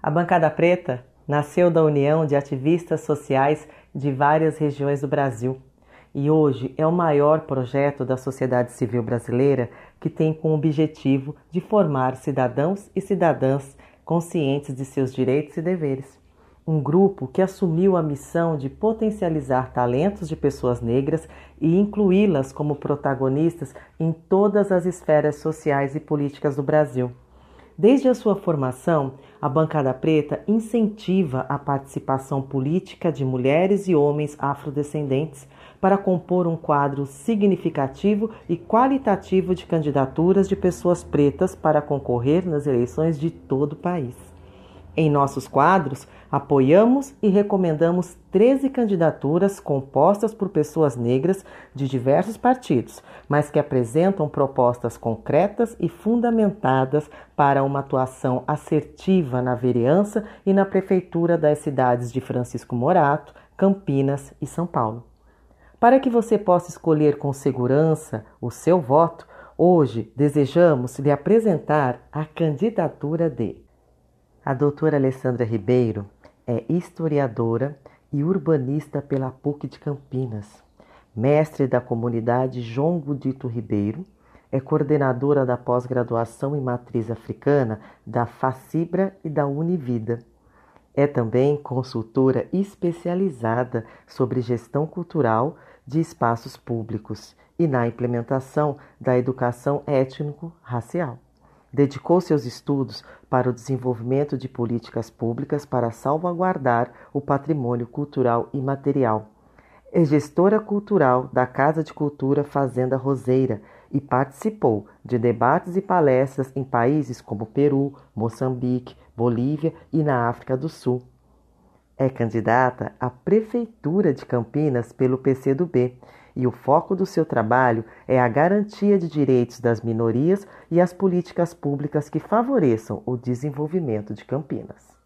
A Bancada Preta nasceu da união de ativistas sociais de várias regiões do Brasil e hoje é o maior projeto da sociedade civil brasileira que tem como objetivo de formar cidadãos e cidadãs conscientes de seus direitos e deveres. Um grupo que assumiu a missão de potencializar talentos de pessoas negras e incluí-las como protagonistas em todas as esferas sociais e políticas do Brasil. Desde a sua formação, a Bancada Preta incentiva a participação política de mulheres e homens afrodescendentes para compor um quadro significativo e qualitativo de candidaturas de pessoas pretas para concorrer nas eleições de todo o país. Em nossos quadros, apoiamos e recomendamos 13 candidaturas compostas por pessoas negras de diversos partidos, mas que apresentam propostas concretas e fundamentadas para uma atuação assertiva na vereança e na prefeitura das cidades de Francisco Morato, Campinas e São Paulo. Para que você possa escolher com segurança o seu voto, hoje desejamos lhe apresentar a candidatura de a doutora Alessandra Ribeiro é historiadora e urbanista pela PUC de Campinas, mestre da comunidade João Gudito Ribeiro, é coordenadora da pós-graduação em matriz africana da Facibra e da Univida. É também consultora especializada sobre gestão cultural de espaços públicos e na implementação da educação étnico-racial. Dedicou seus estudos para o desenvolvimento de políticas públicas para salvaguardar o patrimônio cultural imaterial. É gestora cultural da Casa de Cultura Fazenda Roseira e participou de debates e palestras em países como Peru, Moçambique, Bolívia e na África do Sul. É candidata à Prefeitura de Campinas pelo PCdoB e o foco do seu trabalho é a garantia de direitos das minorias e as políticas públicas que favoreçam o desenvolvimento de Campinas.